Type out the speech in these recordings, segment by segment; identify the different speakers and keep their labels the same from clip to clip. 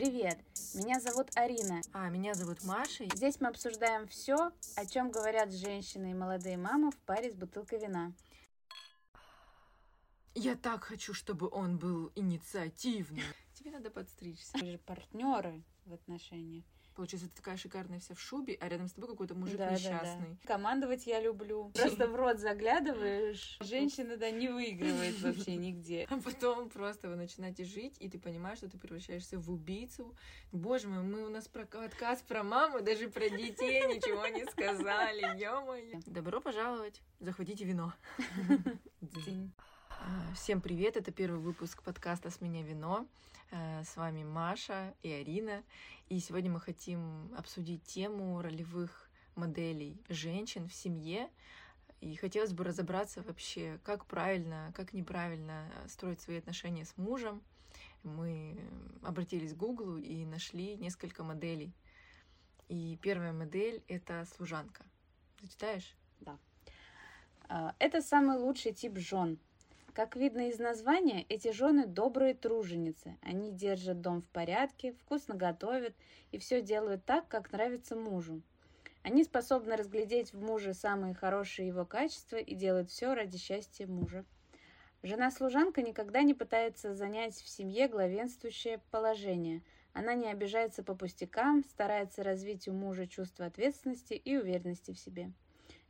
Speaker 1: Привет! Меня зовут Арина.
Speaker 2: А меня зовут Маша.
Speaker 1: Здесь мы обсуждаем все, о чем говорят женщины и молодые мамы в паре с бутылкой вина.
Speaker 2: Я так хочу, чтобы он был инициативным. Тебе надо подстричься.
Speaker 1: Мы же партнеры в отношениях.
Speaker 2: Получается, ты такая шикарная вся в шубе, а рядом с тобой какой-то мужик
Speaker 1: Да, да,
Speaker 2: несчастный.
Speaker 1: да. Командовать я люблю. Просто в рот заглядываешь. Женщина, да, не выигрывает вообще нигде.
Speaker 2: А потом просто вы начинаете жить, и ты понимаешь, что ты превращаешься в убийцу. Боже мой, мы у нас про подкаст про маму, даже про детей ничего не сказали, ё-моё. Добро пожаловать, захватите вино.
Speaker 1: День.
Speaker 2: А, Всем привет, это первый выпуск подкаста «С меня вино». Э, С вами Маша и Арина. И сегодня мы хотим обсудить тему ролевых моделей женщин в семье. И хотелось бы разобраться вообще, как правильно, как неправильно строить свои отношения с мужем. Мы обратились к Гуглу и нашли несколько моделей. И первая модель — это служанка. Зачитаешь?
Speaker 1: А, Это самый лучший тип жен. Как видно из названия, эти жены добрые труженицы. Они держат дом в порядке, вкусно готовят и все делают так, как нравится мужу. Они способны разглядеть в муже самые хорошие его качества и делают все ради счастья мужа. Жена-служанка никогда не пытается занять в семье главенствующее положение. Она не обижается по пустякам, старается развить у мужа чувство ответственности и уверенности в себе.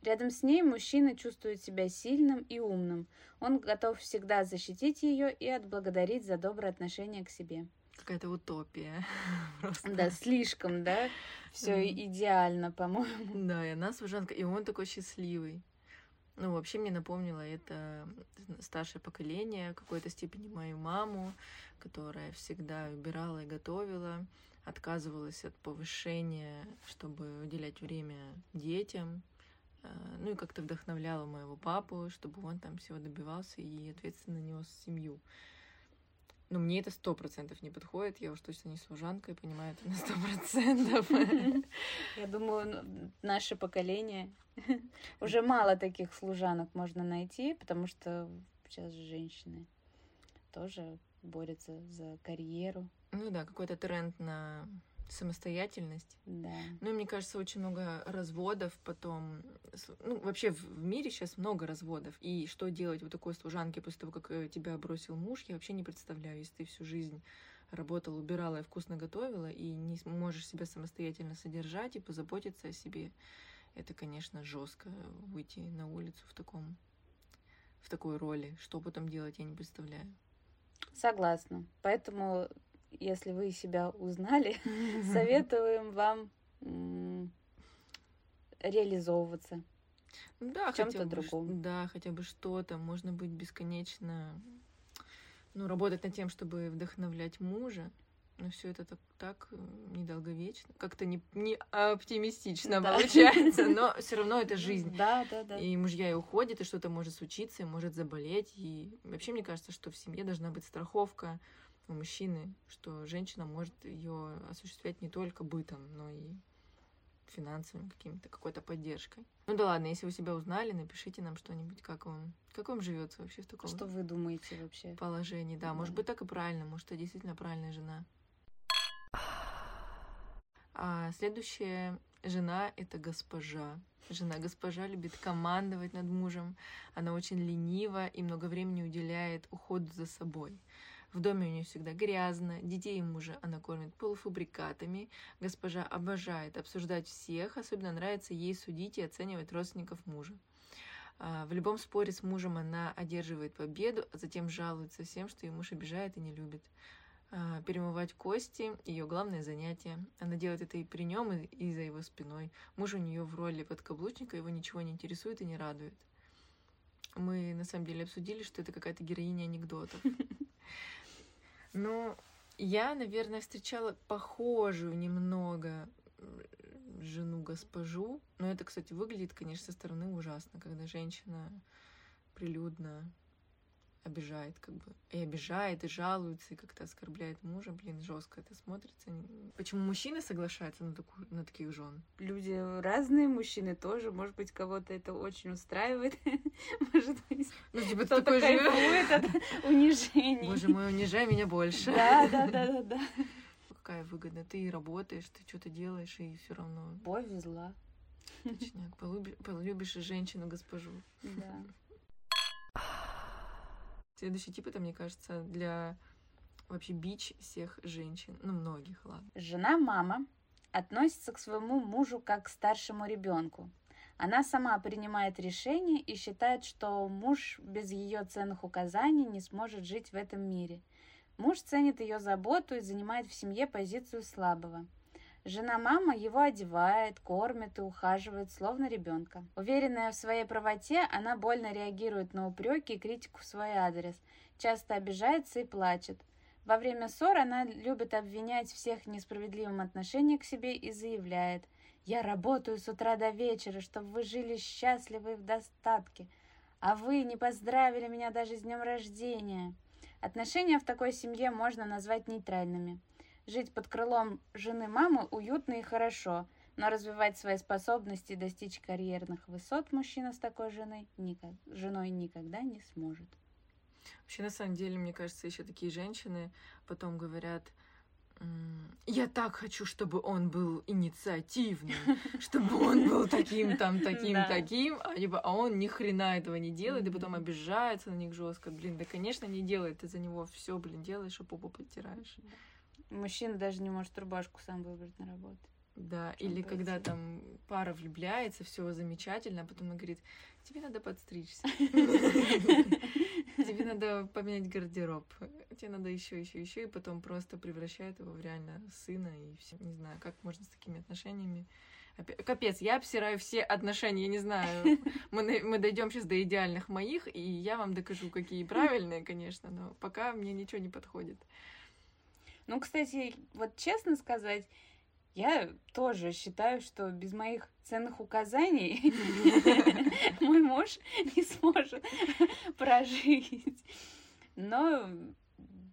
Speaker 1: Рядом с ней мужчина чувствует себя сильным и умным. Он готов всегда защитить ее и отблагодарить за доброе отношение к себе.
Speaker 2: Какая-то утопия. Просто.
Speaker 1: Да, слишком, да? Все идеально, по-моему.
Speaker 2: Да, и она служанка, и он такой счастливый. Ну, вообще мне напомнило это старшее поколение, в какой-то степени мою маму, которая всегда убирала и готовила, отказывалась от повышения, чтобы уделять время детям. Э, Ну и как-то вдохновляла моего папу, чтобы он там всего добивался и ответственно нес семью. Но мне это сто процентов не подходит. Я уж точно не служанка и понимаю это на сто процентов.
Speaker 1: Я думаю, н- наше поколение уже мало таких служанок можно найти, потому что сейчас же женщины тоже борются за карьеру.
Speaker 2: Ну да, какой-то тренд на самостоятельность.
Speaker 1: Да.
Speaker 2: Ну и мне кажется, очень много разводов потом. Ну, вообще в мире сейчас много разводов. И что делать вот такой служанке после того, как э, тебя бросил муж, я вообще не представляю, если ты всю жизнь работала, убирала и вкусно готовила, и не можешь себя самостоятельно содержать и позаботиться о себе. Это, конечно, жестко выйти на улицу в таком в такой роли. Что потом делать, я не представляю.
Speaker 1: Согласна. Поэтому, если вы себя узнали, советуем вам реализовываться.
Speaker 2: Ну Да,
Speaker 1: в
Speaker 2: ш-
Speaker 1: другом.
Speaker 2: Да, хотя бы что-то. Можно быть бесконечно, ну, работать над тем, чтобы вдохновлять мужа. Но все это так, так э, недолговечно. Как-то не, не оптимистично
Speaker 1: Да.
Speaker 2: получается, но все равно это жизнь.
Speaker 1: Да, да, да.
Speaker 2: И мужья и уходят, и что-то может случиться, и может заболеть. И вообще, мне кажется, что в семье должна быть страховка у мужчины, что женщина может ее осуществлять не только бытом, но и финансовыми какими-то, какой-то поддержкой. Ну да ладно, если вы себя узнали, напишите нам что-нибудь, как вам, как вам живется вообще в таком
Speaker 1: Что вы думаете вообще?
Speaker 2: положении. Да, может
Speaker 1: Да.
Speaker 2: быть, так и правильно, может, это действительно правильная жена. А следующая жена — это госпожа. Жена госпожа любит командовать над мужем. Она очень ленива и много времени уделяет уходу за собой. В доме у нее всегда грязно, детей и мужа она кормит полуфабрикатами. Госпожа обожает обсуждать всех, особенно нравится ей судить и оценивать родственников мужа. А, В любом споре с мужем она одерживает победу, а затем жалуется всем, что ее муж обижает и не любит. А, Перемывать кости — ее главное занятие. Она делает это и при нем, и, и за его спиной. Муж у нее в роли подкаблучника, его ничего не интересует и не радует. Мы на самом деле обсудили, что это какая-то героиня анекдотов. Но я, наверное, встречала похожую немного жену-госпожу. Но это, кстати, выглядит, конечно, со стороны ужасно, когда женщина прилюдно обижает, как бы, и обижает, и жалуется, и как-то оскорбляет мужа. Блин, жестко это смотрится. Почему мужчины соглашаются на, такую, на таких жен?
Speaker 1: Люди разные, мужчины тоже. Может быть, кого-то это очень устраивает. Может быть,
Speaker 2: Ну, типа,
Speaker 1: кто-то
Speaker 2: такой
Speaker 1: кайфует от унижений.
Speaker 2: Боже мой, унижай меня больше.
Speaker 1: Да, да, да, да, да.
Speaker 2: какая выгода? Ты работаешь, ты что-то делаешь, и все равно.
Speaker 1: Повезла.
Speaker 2: Точняк. Полюбишь, полюбишь женщину госпожу.
Speaker 1: Да.
Speaker 2: Следующий тип это, мне кажется, для вообще бич всех женщин. Ну, многих, ладно.
Speaker 1: Жена-мама относится к своему мужу как к старшему ребенку. Она сама принимает решения и считает, что муж без ее ценных указаний не сможет жить в этом мире. Муж ценит ее заботу и занимает в семье позицию слабого. Жена-мама его одевает, кормит и ухаживает, словно ребенка. Уверенная в своей правоте, она больно реагирует на упреки и критику в свой адрес, часто обижается и плачет. Во время ссор она любит обвинять всех в несправедливом отношении к себе и заявляет «Я работаю с утра до вечера, чтобы вы жили счастливы и в достатке, а вы не поздравили меня даже с днем рождения». Отношения в такой семье можно назвать нейтральными. Жить под крылом жены мамы уютно и хорошо, но развивать свои способности и достичь карьерных высот мужчина с такой женой, никак, женой никогда не сможет.
Speaker 2: Вообще, на самом деле, мне кажется, еще такие женщины потом говорят, я так хочу, чтобы он был инициативным, чтобы он был таким, там, таким, да. таким, а, либо, а он ни хрена этого не делает, и потом обижается на них жестко. Блин, да, конечно, не делает, ты за него все, блин, делаешь, а попу подтираешь.
Speaker 1: Мужчина даже не может рубашку сам выбрать на работу.
Speaker 2: Да, или когда там пара влюбляется, все замечательно, а потом он говорит, тебе надо подстричься. Тебе надо поменять гардероб. Тебе надо еще, еще, еще, и потом просто превращает его в реально сына и все. Не знаю, как можно с такими отношениями. Капец, я обсираю все отношения, я не знаю. Мы, мы дойдем сейчас до идеальных моих, и я вам докажу, какие правильные, конечно, но пока мне ничего не подходит.
Speaker 1: Ну, кстати, вот честно сказать, я тоже считаю, что без моих ценных указаний мой муж не сможет прожить. Но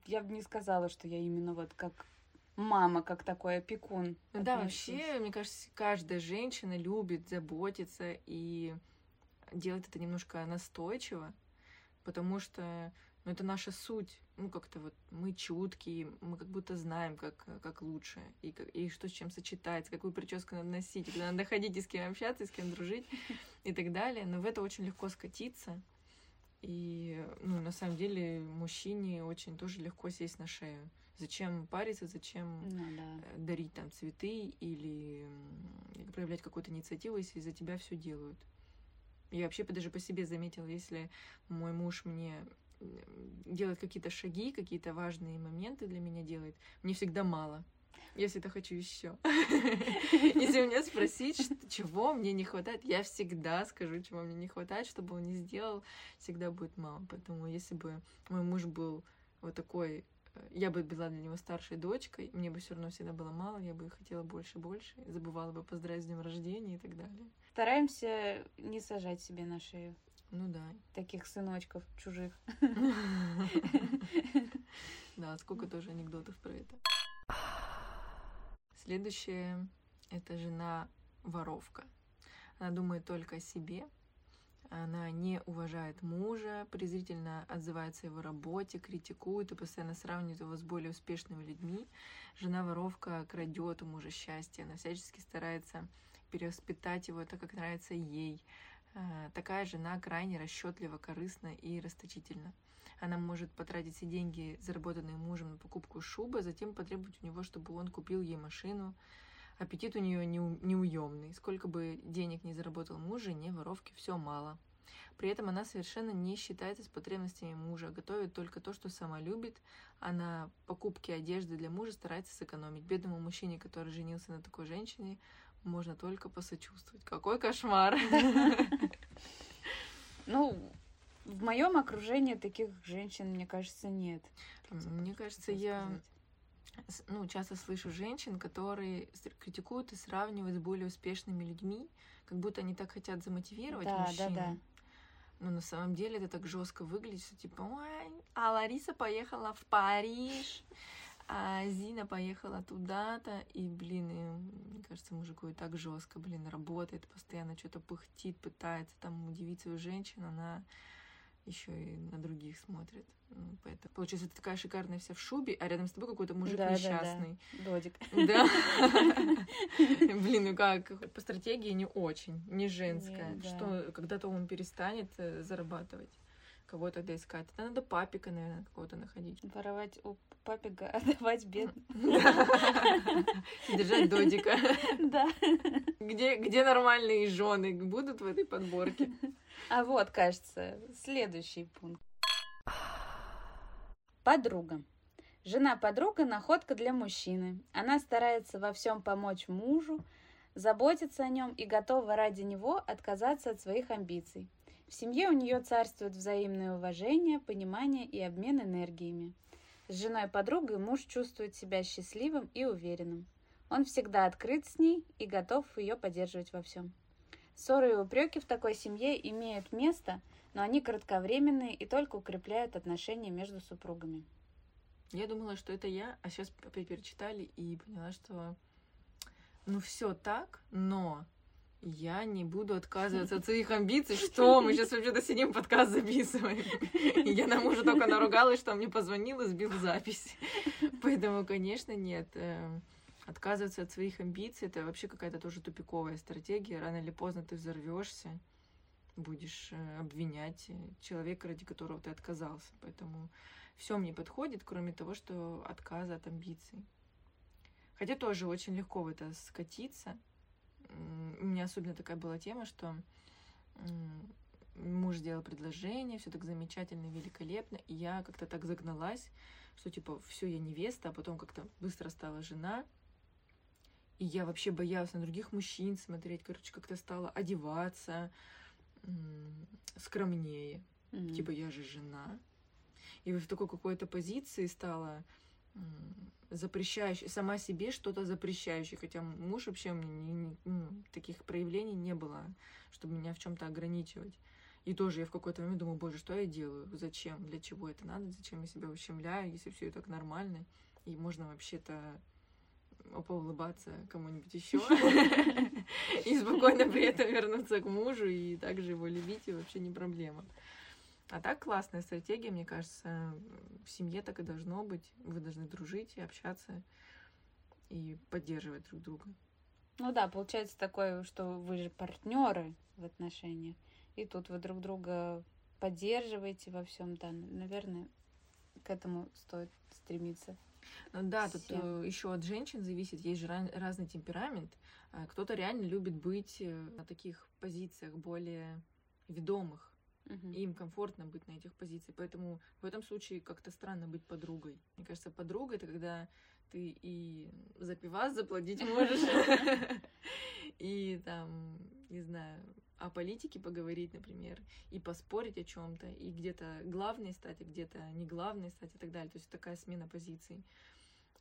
Speaker 1: я бы не сказала, что я именно вот как мама, как такой опекун.
Speaker 2: Ну да, вообще, мне кажется, каждая женщина любит заботиться и делать это немножко настойчиво, потому что ну, это наша суть. Ну, как-то вот мы чуткие, мы как будто знаем, как, как лучше, и, и что с чем сочетается, какую прическу надо носить, когда надо ходить и с кем общаться, и с кем дружить и так далее. Но в это очень легко скатиться. И, ну, на самом деле, мужчине очень тоже легко сесть на шею. Зачем париться, зачем
Speaker 1: ну, да.
Speaker 2: Э, дарить там цветы или проявлять какую-то инициативу, если за тебя все делают. Я вообще даже по себе заметила, если мой муж мне делает какие-то шаги, какие-то важные моменты для меня делает, мне всегда мало. Если это хочу еще. Если меня спросить, чего мне не хватает, я всегда скажу, чего мне не хватает, чтобы он не сделал, всегда будет мало. Поэтому если бы мой муж был вот такой э, я бы была для него старшей дочкой, мне бы все равно всегда было мало, я бы хотела больше больше, забывала бы поздравить с днем рождения и так далее.
Speaker 1: Стараемся не сажать себе на шею.
Speaker 2: Ну да.
Speaker 1: Таких сыночков чужих.
Speaker 2: Да, сколько тоже анекдотов про это. Следующее — это жена воровка. Она думает только о себе, она не уважает мужа, презрительно отзывается о его работе, критикует и постоянно сравнивает его с более успешными людьми. Жена воровка крадет у мужа счастье, она всячески старается перевоспитать его так, как нравится ей. А, такая жена крайне расчетлива, корыстна и расточительна. Она может потратить все деньги, заработанные мужем, на покупку шубы, затем потребовать у него, чтобы он купил ей машину. Аппетит у нее неуемный. Сколько бы денег не заработал муж, не воровки все мало. При этом она совершенно не считается с потребностями мужа, готовит только то, что сама любит, а на покупке одежды для мужа старается сэкономить. Бедному мужчине, который женился на такой женщине, можно только посочувствовать. Какой кошмар!
Speaker 1: Ну, в моем окружении таких женщин, мне кажется, нет.
Speaker 2: Мне кажется, я ну, часто слышу женщин, которые критикуют и сравнивают с более успешными людьми, как будто они так хотят замотивировать да, мужчин. Да, да. Но на самом деле это так жестко выглядит, что типа, ой, а Лариса поехала в Париж, а Зина поехала туда-то, и, блин, и, мне кажется, мужику и так жестко, блин, работает, постоянно что-то пыхтит, пытается там удивить свою женщину, она еще и на других смотрит. Ну, поэтому, получается, ты такая шикарная вся в шубе, а рядом с тобой какой-то мужик
Speaker 1: Да, да, да.
Speaker 2: несчастный.
Speaker 1: Додик.
Speaker 2: Да. Блин, ну как? По стратегии не очень, не женская.
Speaker 1: Да.
Speaker 2: Что когда-то он перестанет э, зарабатывать. Кого тогда искать? Это надо папика, наверное, какого-то находить.
Speaker 1: Воровать у папика, отдавать.
Speaker 2: И Держать додика.
Speaker 1: Да.
Speaker 2: Где, где нормальные жены будут в этой подборке?
Speaker 1: А вот, кажется, следующий пункт. Подруга. Жена-подруга – находка для мужчины. Она старается во всем помочь мужу, заботится о нем и готова ради него отказаться от своих амбиций. В семье у нее царствует взаимное уважение, понимание и обмен энергиями. С женой-подругой муж чувствует себя счастливым и уверенным. Он всегда открыт с ней и готов ее поддерживать во всем. Ссоры и упреки в такой семье имеют место, но они кратковременные и только укрепляют отношения между супругами.
Speaker 2: Я думала, что это я, а сейчас перечитали и поняла, что ну все так, но я не буду отказываться от своих амбиций. Что? Мы сейчас вообще-то сидим, подкаст записываем. Я на мужа только наругалась, что он мне позвонил и сбил запись. Поэтому, конечно, нет. Эм, Отказываться от своих амбиций это вообще какая-то тоже тупиковая стратегия. Рано или поздно ты взорвешься, будешь э, обвинять э, человека, ради которого ты отказался. Поэтому все мне подходит, кроме того, что отказа от амбиций. Хотя тоже очень легко в это скатиться. У меня особенно такая была тема, что муж сделал предложение, все так замечательно, великолепно, и я как-то так загналась, что типа все, я невеста, а потом как-то быстро стала жена, и я вообще боялась на других мужчин смотреть, короче, как-то стала одеваться скромнее,
Speaker 1: М.
Speaker 2: типа я же жена. И в такой какой-то позиции стала м, запрещающей, сама себе что-то запрещающей, хотя муж вообще у меня не- не- ну, таких проявлений не было, чтобы меня в чем-то ограничивать. И тоже я в какой-то момент думаю, боже, что я делаю, зачем, для чего это надо, зачем я себя ущемляю, если все и так нормально, и можно вообще-то поулыбаться кому-нибудь еще и спокойно при этом вернуться к мужу и также его любить, и вообще не проблема. А так классная стратегия, мне кажется, в семье так и должно быть. Вы должны дружить и общаться и поддерживать друг друга.
Speaker 1: Ну да, получается такое, что вы же партнеры в отношениях, и тут вы друг друга поддерживаете во всем, да, наверное, к этому стоит стремиться.
Speaker 2: Ну да, тут
Speaker 1: Всем.
Speaker 2: еще от женщин зависит, есть же ран- разный темперамент. А Кто-то реально любит быть э, на таких позициях более ведомых, И им комфортно быть на этих позициях. Поэтому в этом случае как-то странно быть подругой. Мне кажется, подруга это когда ты и за пивас заплатить можешь, и там, не знаю, о политике поговорить, например, и поспорить о чем-то, и где-то главной стать, а где-то не главной стать и так далее. То есть такая смена позиций.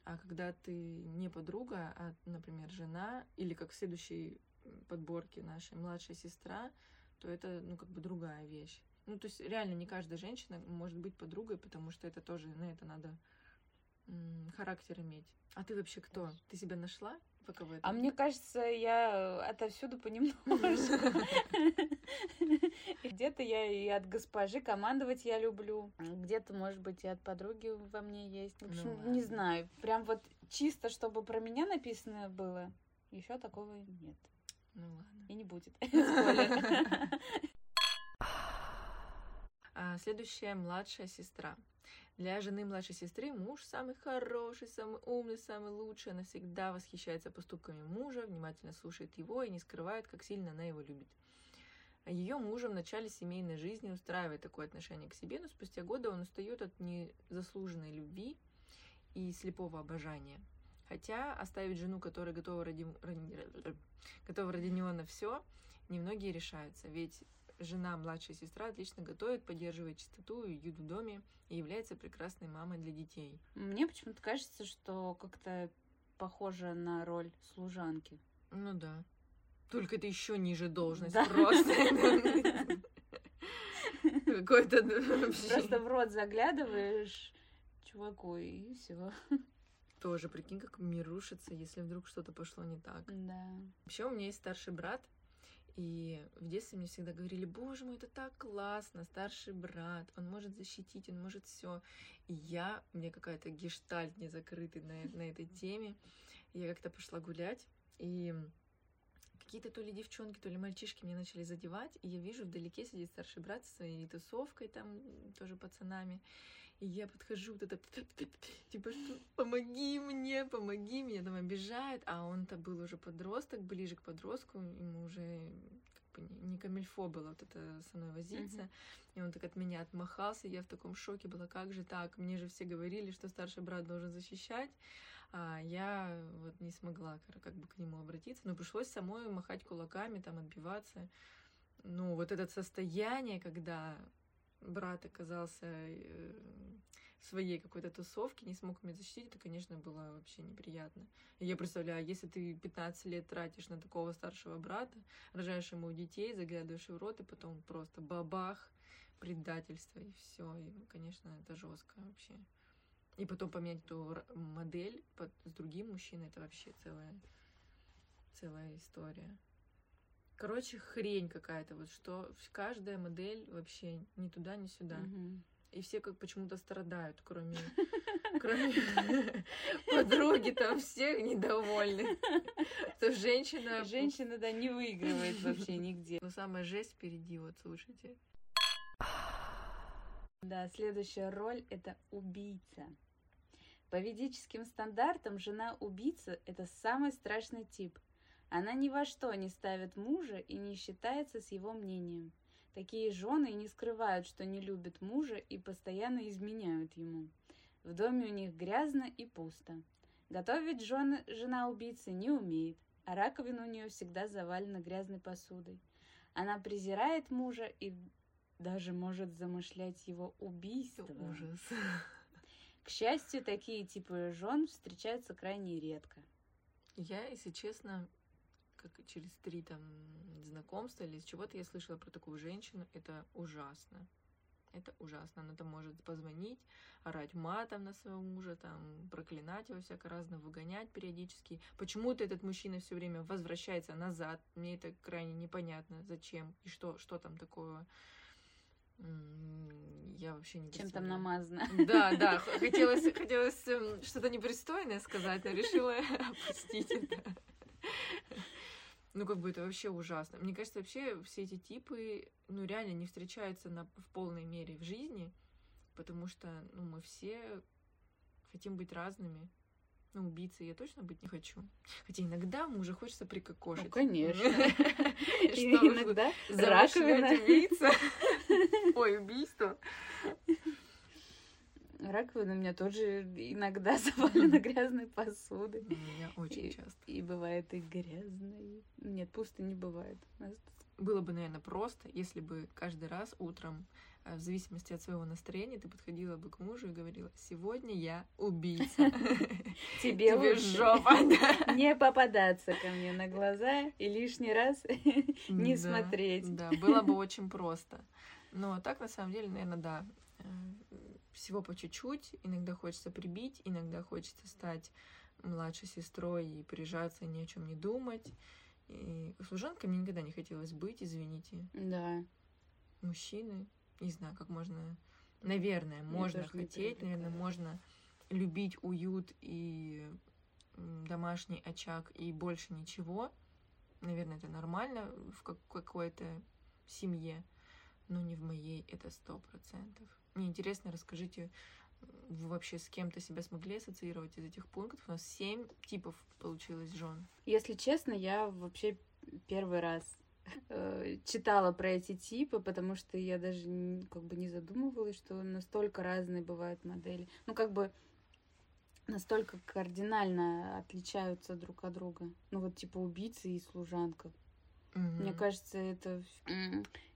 Speaker 2: А когда ты не подруга, а, например, жена, или как в следующей подборке нашей младшая сестра, то это, ну, как бы другая вещь. Ну, то есть реально не каждая женщина может быть подругой, потому что это тоже, на это надо характер иметь. А ты вообще кто? Ты себя нашла? Пока в этом?
Speaker 1: А мне кажется, я отовсюду понемножку. Где-то я и от госпожи командовать я люблю. Где-то, может быть, и от подруги во мне есть. В
Speaker 2: Ну
Speaker 1: общем, не знаю. Прям вот чисто, чтобы про меня написано было, еще такого нет.
Speaker 2: Ну ладно.
Speaker 1: И не будет.
Speaker 2: А, следующая младшая сестра. Для жены младшей сестры муж самый хороший, самый умный, самый лучший. Она всегда восхищается поступками мужа, внимательно слушает его и не скрывает, как сильно она его любит. Ее мужа в начале семейной жизни устраивает такое отношение к себе, но спустя годы он устает от незаслуженной любви и слепого обожания. Хотя оставить жену, которая готова ради, готова ради него на все, немногие решаются. Ведь жена, младшая сестра, отлично готовит, поддерживает чистоту и уют в доме и является прекрасной мамой для детей.
Speaker 1: Мне почему-то кажется, что как-то похоже на роль служанки.
Speaker 2: Ну да. Только это еще ниже должность
Speaker 1: Да.
Speaker 2: просто. Какой-то.
Speaker 1: Просто в рот заглядываешь чуваку, и все.
Speaker 2: Тоже, прикинь, как мир рушится, если вдруг что-то пошло не так.
Speaker 1: Да.
Speaker 2: Вообще у меня есть старший брат, И в детстве мне всегда говорили, боже мой, это так классно, старший брат, он может защитить, он может все. И я, мне какая-то гештальт не закрытый на, на этой теме. Я как-то пошла гулять, и какие-то то ли девчонки, то ли мальчишки меня начали задевать, и я вижу, вдалеке сидит старший брат со своей тусовкой, там тоже пацанами. И я подхожу, вот это, типа, что, помоги мне, помоги мне, там обижает, а он-то был уже подросток, ближе к подростку, ему уже как бы не камильфо было вот это со мной возиться, mm-hmm. и он так от меня отмахался, я в таком шоке была, как же так, мне же все говорили, что старший брат должен защищать, а я вот не смогла как бы к нему обратиться, но пришлось самой махать кулаками, там отбиваться, ну, вот это состояние, когда брат оказался э, в своей какой-то тусовке, не смог меня защитить, это, конечно, было вообще неприятно. И я представляю, если ты 15 лет тратишь на такого старшего брата, рожаешь ему детей, заглядываешь в рот, и потом просто бабах, предательство, и все. И, конечно, это жестко вообще. И потом поменять эту модель под, с другим мужчиной, это вообще целая, целая история. Короче, хрень какая-то, вот что каждая модель вообще ни туда, ни сюда.
Speaker 1: Мгм.
Speaker 2: И все как почему-то страдают, кроме, кроме подруги, там все недовольны. То женщина...
Speaker 1: Женщина, да, не выигрывает вообще нигде.
Speaker 2: Но самая жесть впереди, вот слушайте.
Speaker 1: Да, следующая роль — это убийца. По ведическим стандартам жена убийца — это самый страшный тип. Она ни во что не ставит мужа и не считается с его мнением. Такие жены не скрывают, что не любят мужа и постоянно изменяют ему. В доме у них грязно и пусто. Готовить жены, жена убийцы не умеет, а раковина у нее всегда завалена грязной посудой. Она презирает мужа и даже может замышлять его убийство.
Speaker 2: Ужас.
Speaker 1: К счастью, такие типы жен встречаются крайне редко.
Speaker 2: Я, если честно, как через три там знакомства или из чего-то я слышала про такую женщину, это ужасно. Это ужасно. Она там может позвонить, орать матом на своего мужа, там проклинать его всяко разно, выгонять периодически. Почему-то этот мужчина все время возвращается назад. Мне это крайне непонятно, зачем и что, что там такое. Я вообще не
Speaker 1: Чем там намазано.
Speaker 2: Да, да, хотелось, хотелось эм, что-то непристойное сказать, но решила опустить это. Ну, как бы это вообще ужасно. Мне кажется, вообще все эти типы, ну, реально не встречаются на, в полной мере в жизни, потому что, ну, мы все хотим быть разными. Ну, убийцей я точно быть не хочу. Хотя иногда мужа хочется прикокошить. Ну,
Speaker 1: конечно. Иногда раковина.
Speaker 2: убийца. Ой, убийство.
Speaker 1: Раковина у меня тоже иногда завалена грязной посудой.
Speaker 2: У меня очень
Speaker 1: И-
Speaker 2: часто.
Speaker 1: И бывает и грязной. Нет, пусто не бывает.
Speaker 2: Было бы, наверное, просто, если бы каждый раз утром, э, в зависимости от своего настроения, ты подходила бы к мужу и говорила, сегодня я убийца.
Speaker 1: Тебе
Speaker 2: жопа.
Speaker 1: не попадаться ко мне на глаза и лишний раз не смотреть.
Speaker 2: Да, было бы очень просто. Но так, на самом деле, наверное, да. Всего по чуть-чуть. Иногда хочется прибить, иногда хочется стать младшей сестрой и прижаться, и ни о чем не думать. И служанкой мне никогда не хотелось быть, извините.
Speaker 1: Да.
Speaker 2: Мужчины, не знаю, как можно... Наверное, можно
Speaker 1: тоже не
Speaker 2: хотеть, наверное, можно любить уют и домашний очаг и больше ничего. Наверное, это нормально в как- какой-то семье, но не в моей, это сто процентов. Мне интересно, расскажите, вы вообще с кем-то себя смогли ассоциировать из этих пунктов? У нас семь типов получилось жен.
Speaker 1: Если честно, я вообще первый раз э, читала про эти типы, потому что я даже как бы не задумывалась, что настолько разные бывают модели. Ну, как бы настолько кардинально отличаются друг от друга. Ну, вот типа убийца и служанка. Мне
Speaker 2: Мгм.
Speaker 1: кажется, это...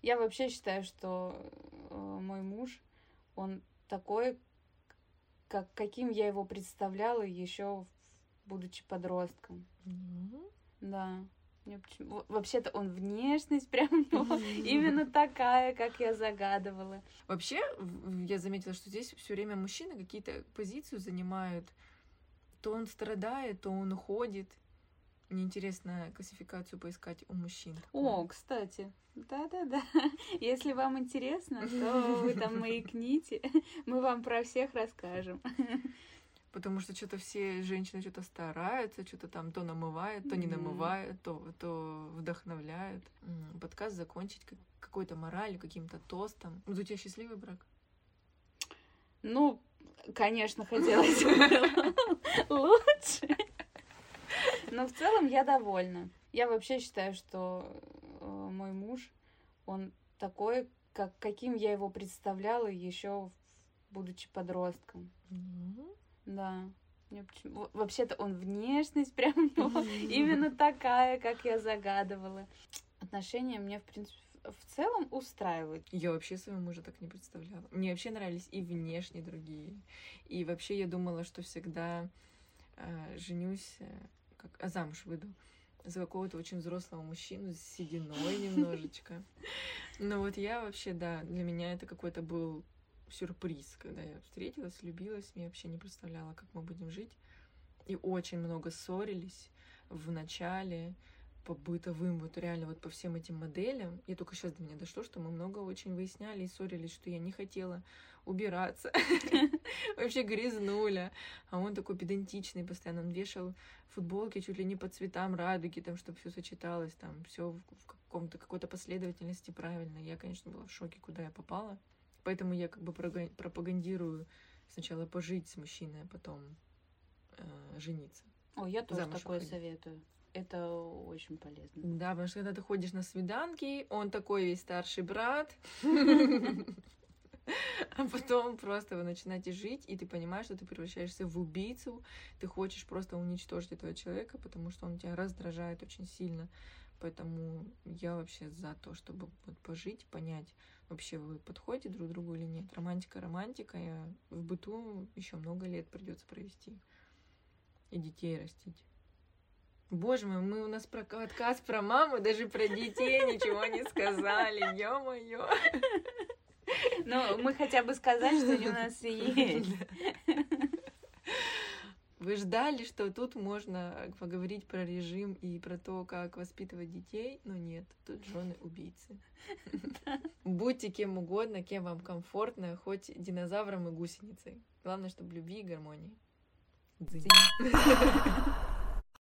Speaker 1: Я вообще считаю, что э, мой муж, он такой, как, каким я его представляла еще будучи подростком.
Speaker 2: Ну,
Speaker 1: Да. Мне почему- во- Вообще-то он внешность прям ну, именно такая, как я загадывала.
Speaker 2: Вообще, я заметила, что здесь все время мужчины какие-то позицию занимают. То он страдает, то он уходит. Мне интересно классификацию поискать у мужчин.
Speaker 1: О, кстати, да-да-да. Если вам интересно, то вы там маякните. Мы вам про всех расскажем.
Speaker 2: Потому что что-то все женщины что-то стараются, что-то там то намывают, то не намывают, то, то вдохновляют. Подкаст закончить какой-то моралью, каким-то тостом. У тебя счастливый брак?
Speaker 1: Ну, конечно, хотелось бы лучше. Но в целом я довольна. Я вообще считаю, что э, мой муж, он такой, как, каким я его представляла еще будучи подростком. Mm-hmm. Да. Вообще-то он внешность прям именно такая, как я загадывала. Отношения мне, в принципе, в целом устраивают.
Speaker 2: Я вообще своего мужа так не представляла. Мне вообще нравились и внешне другие. И вообще я думала, что всегда э, женюсь, э, как, а замуж выйду за какого-то очень взрослого мужчину с сединой немножечко. Но вот я вообще, да, для меня это какой-то был сюрприз, когда я встретилась, влюбилась, я вообще не представляла, как мы будем жить. И очень много ссорились в начале по бытовым, вот реально вот по всем этим моделям. И только сейчас до меня дошло, что мы много очень выясняли и ссорились, что я не хотела убираться. Вообще грязнуля. А он такой педантичный постоянно. Он вешал футболки чуть ли не по цветам радуги, там, чтобы все сочеталось, там, все в каком-то какой-то последовательности правильно. Я, конечно, была в шоке, куда я попала. Поэтому я как бы пропагандирую сначала пожить с мужчиной, а потом э, жениться.
Speaker 1: О, я тоже такое уходить. советую. Это очень полезно.
Speaker 2: Да, потому что когда ты ходишь на свиданки, он такой весь старший брат, а потом просто вы начинаете жить, и ты понимаешь, что ты превращаешься в убийцу, ты хочешь просто уничтожить этого человека, потому что он тебя раздражает очень сильно. Поэтому я вообще за то, чтобы вот пожить, понять, вообще вы подходите друг другу или нет. Романтика, романтика, я в быту еще много лет придется провести и детей растить. Боже мой, мы у нас про подкаст про маму, даже про детей ничего не сказали, ё-моё.
Speaker 1: Ну, мы хотя бы сказали, что они у нас есть.
Speaker 2: Вы ждали, что тут можно поговорить про режим и про то, как воспитывать детей, но нет, тут жены убийцы. Будьте кем угодно, кем вам комфортно, хоть динозавром и гусеницей. Главное, чтобы любви и гармонии. Дзынь.